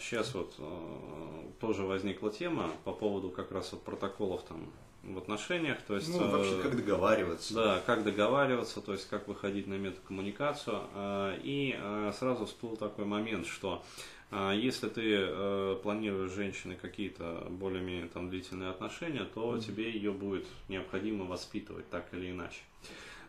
сейчас вот тоже возникла тема по поводу как раз вот протоколов там в отношениях, то есть... Ну, вообще, как договариваться. Да, как договариваться, то есть, как выходить на метакоммуникацию. И сразу всплыл такой момент, что если ты планируешь с женщиной какие-то более-менее там длительные отношения, то mm-hmm. тебе ее будет необходимо воспитывать так или иначе.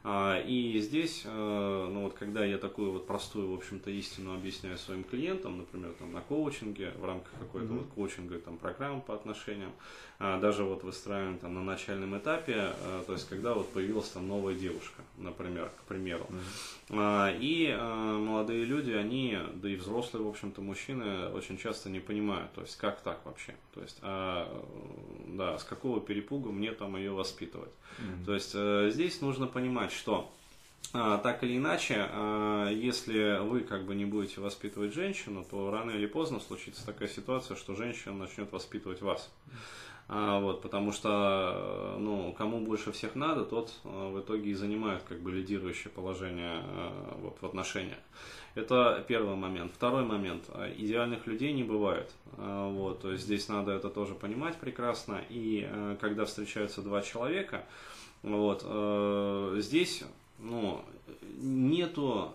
А, и здесь, э, ну вот когда я такую вот простую, в общем-то, истину объясняю своим клиентам, например, там на коучинге, в рамках какой-то mm-hmm. вот коучинга, там программы по отношениям, а, даже вот выстраиваем там на начальном этапе, э, то есть когда вот появилась там новая девушка, например, к примеру. Mm-hmm. И э, молодые люди, они, да и взрослые, в общем-то, мужчины очень часто не понимают, то есть как так вообще, то есть, а, да, с какого перепуга мне там ее воспитывать. Mm-hmm. То есть здесь нужно понимать, что так или иначе, а, если вы как бы не будете воспитывать женщину, то рано или поздно случится такая ситуация, что женщина начнет воспитывать вас. А, вот, потому что ну, кому больше всех надо, тот в итоге и занимает как бы лидирующее положение вот, в отношениях. Это первый момент. Второй момент. Идеальных людей не бывает. Вот, то есть здесь надо это тоже понимать прекрасно. И когда встречаются два человека, вот. Здесь ну, нету,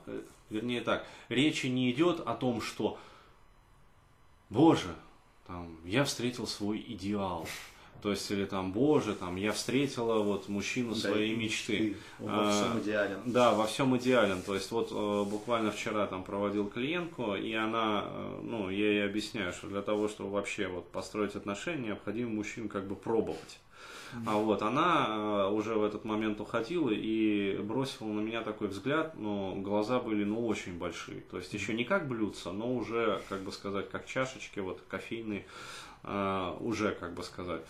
вернее так, речи не идет о том, что, боже, там, я встретил свой идеал. То есть, или там, боже, там, я встретила вот мужчину да, своей мечты. Он во всем а, идеален. Да, во всем идеален. То есть, вот э, буквально вчера там проводил клиентку, и она, э, ну, я ей объясняю, что для того, чтобы вообще вот построить отношения, необходимо мужчин как бы пробовать. А вот она э, уже в этот момент уходила и бросила на меня такой взгляд, но глаза были ну очень большие. То есть еще не как блюдца, но уже, как бы сказать, как чашечки вот кофейные, э, уже, как бы сказать.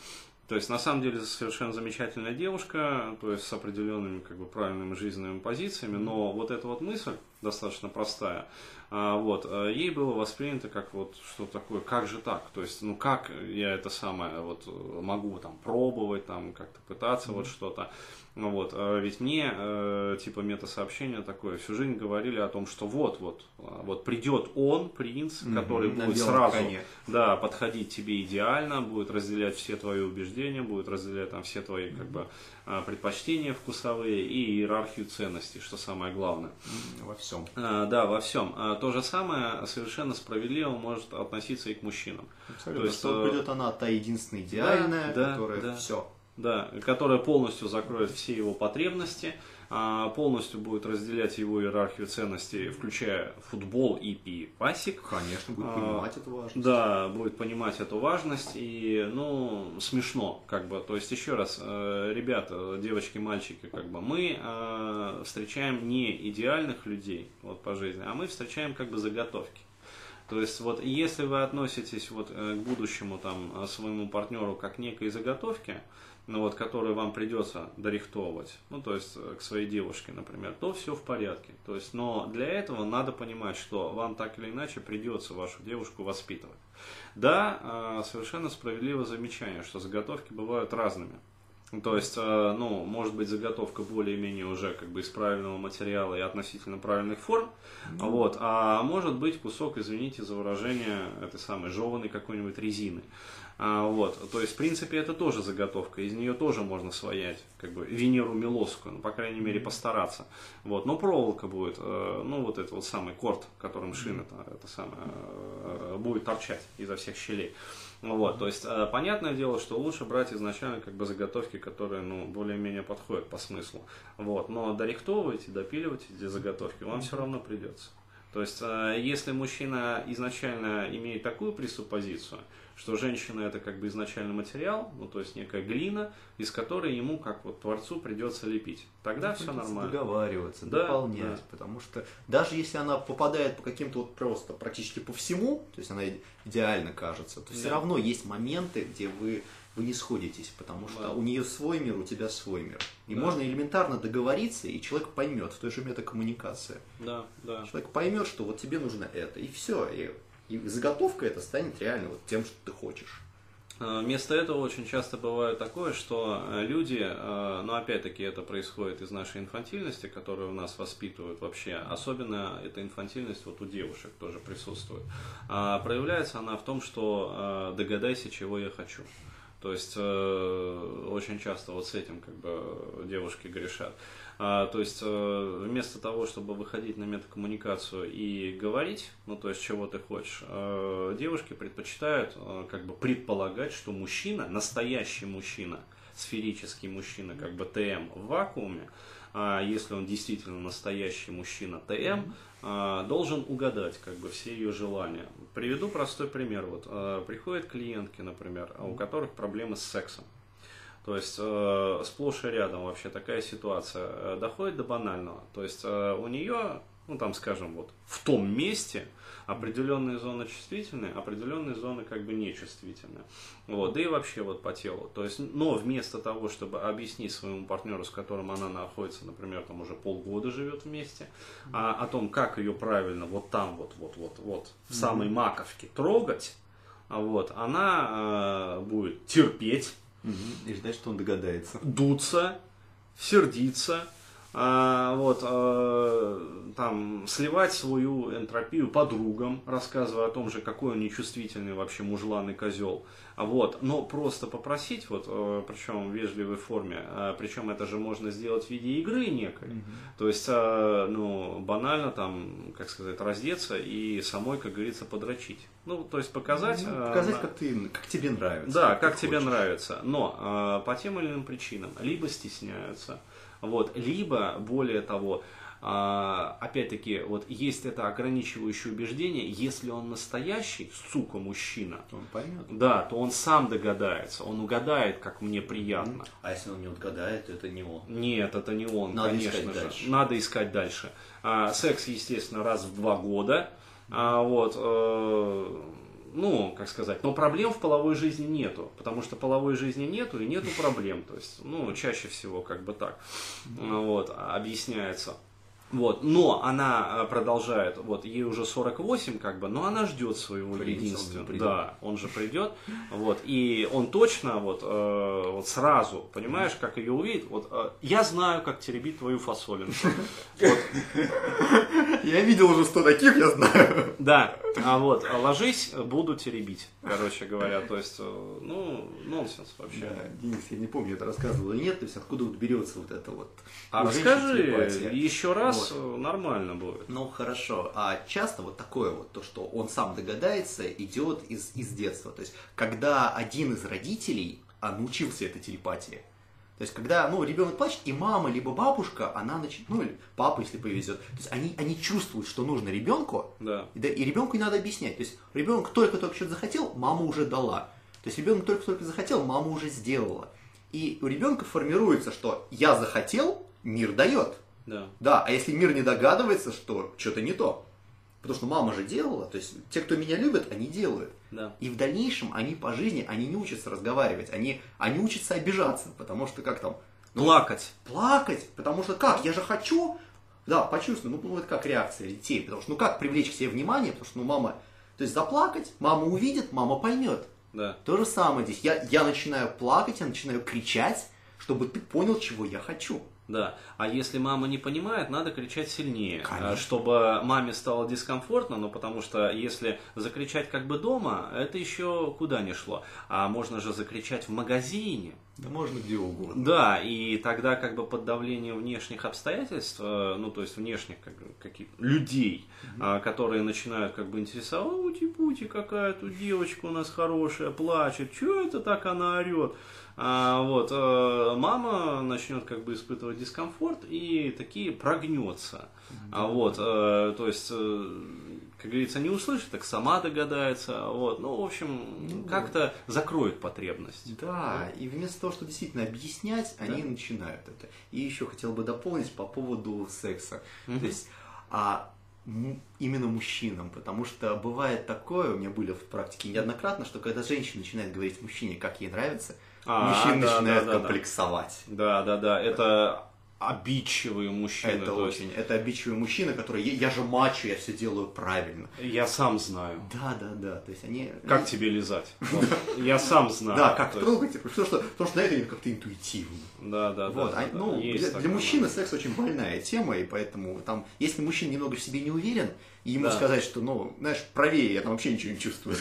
То есть, на самом деле, совершенно замечательная девушка, то есть с определенными как бы правильными жизненными позициями, но вот эта вот мысль достаточно простая, а, вот, э, ей было воспринято как вот что такое, как же так, то есть, ну как я это самое вот могу там пробовать, там как-то пытаться mm-hmm. вот что-то, ну вот, а ведь мне, э, типа, мета-сообщение такое, всю жизнь говорили о том, что вот, вот, а, вот придет он, принц, mm-hmm, который будет сразу, коне. да, подходить тебе идеально, будет разделять все твои убеждения, будет разделять там все твои, как бы, а, предпочтения вкусовые и иерархию ценностей, что самое главное. Во всем. А, да, во всем. А, то же самое совершенно справедливо может относиться и к мужчинам. Абсолютно. То есть, что э, придет она та единственная идеальная, да, которая да. все да, которая полностью закроет все его потребности, а, полностью будет разделять его иерархию ценностей, включая футбол и пивасик. Конечно, будет понимать а, эту важность. Да, будет понимать эту важность и, ну, смешно, как бы, то есть, еще раз, э, ребята, девочки, мальчики, как бы, мы э, встречаем не идеальных людей, вот, по жизни, а мы встречаем, как бы, заготовки. То есть вот если вы относитесь вот э, к будущему там своему партнеру как некой заготовке, ну вот, которую вам придется дорихтовывать, ну, то есть э, к своей девушке, например, то все в порядке. То есть, но для этого надо понимать, что вам так или иначе придется вашу девушку воспитывать. Да, а, совершенно справедливо замечание, что заготовки бывают разными. То есть, э, ну, может быть, заготовка более-менее уже как бы из правильного материала и относительно правильных форм, mm-hmm. вот, а может быть кусок, извините за выражение, этой самой жеванной какой-нибудь резины. А, вот, то есть, в принципе, это тоже заготовка, из нее тоже можно своять, как бы, Венеру Милосскую, ну, по крайней мере, постараться. Вот, но проволока будет, э, ну, вот это вот самый корт, которым шина это, это самое, э, будет торчать изо всех щелей. Вот, то есть, э, понятное дело, что лучше брать изначально как бы заготовки, которые, ну, более-менее подходят по смыслу. Вот, но дорихтовывать и допиливать эти заготовки вам все равно придется. То есть, если мужчина изначально имеет такую пресуппозицию, что женщина это как бы изначально материал, ну то есть некая глина, из которой ему как вот творцу придется лепить. Тогда ну, все нормально. Договариваться, да, дополнять, да. потому что даже если она попадает по каким-то вот просто практически по всему, то есть она идеально кажется, то да. все равно есть моменты, где вы вы не сходитесь, потому что да. у нее свой мир, у тебя свой мир. И да. можно элементарно договориться, и человек поймет, в той же метакоммуникации. Да, да. Человек поймет, что вот тебе нужно это, и все. И и заготовка это станет реально вот тем, что ты хочешь. Э, вместо этого очень часто бывает такое, что э, люди, э, ну опять-таки это происходит из нашей инфантильности, которую у нас воспитывают вообще, особенно эта инфантильность вот у девушек тоже присутствует. А проявляется она в том, что догадайся, чего я хочу. То есть очень часто вот с этим как бы девушки грешат. А, то есть э, вместо того, чтобы выходить на метакоммуникацию и говорить, ну то есть чего ты хочешь, э, девушки предпочитают э, как бы предполагать, что мужчина, настоящий мужчина, сферический мужчина, как бы ТМ в вакууме, а если он действительно настоящий мужчина ТМ, должен угадать как бы все ее желания. Приведу простой пример. Вот приходят клиентки, например, у которых проблемы с сексом. То есть э, сплошь и рядом вообще такая ситуация э, доходит до банального. То есть э, у нее, ну там скажем, вот в том месте определенные зоны чувствительные, определенные зоны как бы нечувствительные. Вот, да и вообще вот по телу. То есть, но вместо того, чтобы объяснить своему партнеру, с которым она находится, например, там уже полгода живет вместе, а, о том, как ее правильно вот там вот, вот, вот, вот, в самой маковке трогать, вот, она э, будет терпеть и ждать, что он догадается. Дуться, сердиться, а, вот, а, там, сливать свою энтропию подругам, рассказывая о том же, какой он нечувствительный вообще мужлан и козел. Вот, но просто попросить, вот, э, причем в вежливой форме, а, причем это же можно сделать в виде игры некой. Mm-hmm. То есть, а, ну, банально там, как сказать, раздеться и самой, как говорится, подрочить. Ну, то есть показать... Ну, показать, а, как, ты, как тебе нравится. Да, как, как тебе хочешь. нравится. Но а, по тем или иным причинам либо стесняются, вот, либо, более того, а, опять-таки, вот есть это ограничивающее убеждение, если он настоящий, сука, мужчина, он поймет. Да, то он сам догадается, он угадает, как мне приятно. А если он не угадает, то это не он. Нет, это не он, Надо конечно искать же. Дальше. Надо искать дальше. А, секс, естественно, раз в два года. А, вот, э, ну, как сказать, но проблем в половой жизни нету, потому что половой жизни нету и нету проблем, то есть, ну, чаще всего как бы так, вот, объясняется. Вот, но она э, продолжает, вот, ей уже 48, как бы, но она ждет своего Придется, единственного. Он да, он же придет, вот, и он точно, вот, э, вот сразу, понимаешь, как ее увидит, вот, э, я знаю, как теребить твою фасолину. Я видел уже 100 таких, я знаю. Да, а вот, ложись, буду теребить, короче говоря, то есть, э, ну, нонсенс вообще. Да, Денис, я не помню, это рассказывал или нет, то есть, откуда вот берется вот это вот. А расскажи еще раз, вот. Э, нормально будет. Ну хорошо. А часто вот такое вот, то, что он сам догадается, идет из, из детства. То есть, когда один из родителей а, научился этой телепатии. То есть, когда ну, ребенок плачет, и мама, либо бабушка, она начинает, ну, или папа, если повезет, то есть они, они чувствуют, что нужно ребенку, да. и, да, и ребенку не надо объяснять. То есть, ребенок только-только что-то захотел, мама уже дала. То есть, ребенок только-только захотел, мама уже сделала. И у ребенка формируется, что я захотел, мир дает. Да. Да, а если мир не догадывается, что что-то не то. Потому что мама же делала, то есть те, кто меня любят, они делают. Да. И в дальнейшем они по жизни, они не учатся разговаривать, они, они учатся обижаться, потому что как там... Ну, плакать. Плакать, потому что как, я же хочу, да, почувствую, ну, это как реакция детей, потому что, ну, как привлечь к себе внимание, потому что, ну, мама, то есть заплакать, мама увидит, мама поймет. Да. То же самое здесь, я, я начинаю плакать, я начинаю кричать, чтобы ты понял, чего я хочу. Да. А если мама не понимает, надо кричать сильнее, Конечно. чтобы маме стало дискомфортно, но потому что если закричать как бы дома, это еще куда не шло. А можно же закричать в магазине. Да можно где угодно. Да, и тогда как бы под давлением внешних обстоятельств, э, ну то есть внешних как, каких людей, угу. которые начинают как бы интересовать, ути-пути, какая тут девочка у нас хорошая, плачет, что это так она орет? А, вот, э, мама начнет как бы испытывать дискомфорт и такие прогнется. Да. А, вот, э, то есть, как говорится, не услышит, так сама догадается. Вот, ну, в общем, ну, как-то закроет потребность. Да, и вместо того, чтобы действительно объяснять, да. они начинают это. И еще хотел бы дополнить по поводу секса. Угу. То есть, а именно мужчинам, потому что бывает такое, у меня были в практике неоднократно, что когда женщина начинает говорить мужчине, как ей нравится, а, мужчина да, начинает да, да, комплексовать. Да, да, да, это обидчивые мужчины. Это очень, есть... это обидчивые мужчины, которые, я, я же мачо, я все делаю правильно. Я сам знаю. Да, да, да, то есть они... Как тебе лизать? Я сам знаю. Да, как трогать, потому что, на это как-то интуитивно. Да, да, да. Ну, для мужчины секс очень больная тема, и поэтому там, если мужчина немного в себе не уверен, и ему сказать, что, ну, знаешь, правее, я там вообще ничего не чувствую.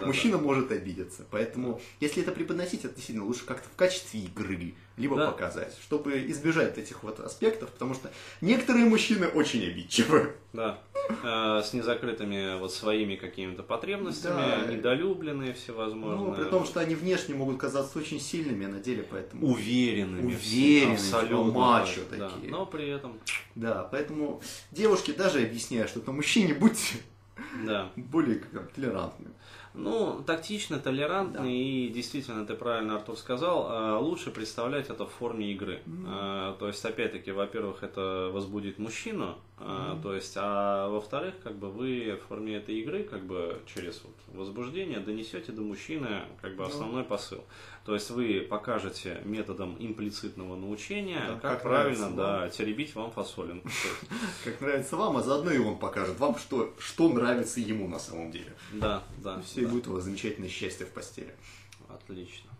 Мужчина может обидеться. Поэтому, если это преподносить, это действительно лучше как-то в качестве игры, либо да. показать, чтобы избежать этих вот аспектов, потому что некоторые мужчины очень обидчивы. Да. А, с незакрытыми вот своими какими-то потребностями, да. недолюбленные всевозможные. Ну, при том, что они внешне могут казаться очень сильными, а на деле поэтому... Уверенными. Уверенными, абсолютно. Мачо да. такие. Но при этом... Да, поэтому девушки даже объясняют, что это мужчине будьте да. более как, толерантны. Ну, тактично, толерантно, да. и действительно, ты правильно, Артур, сказал, а, лучше представлять это в форме игры. Mm-hmm. То есть, опять-таки, во-первых, это возбудит мужчину, mm-hmm. то есть, а во-вторых, как бы вы в форме этой игры, как бы через вот возбуждение донесете до мужчины как бы основной mm-hmm. посыл. То есть вы покажете методом имплицитного научения, да, как, как правильно да, вам. теребить вам фасолин. Как нравится вам, а заодно и он покажет вам, что, что нравится ему на самом деле. Да, да. Все, будет у вас замечательное счастье в постели. Отлично.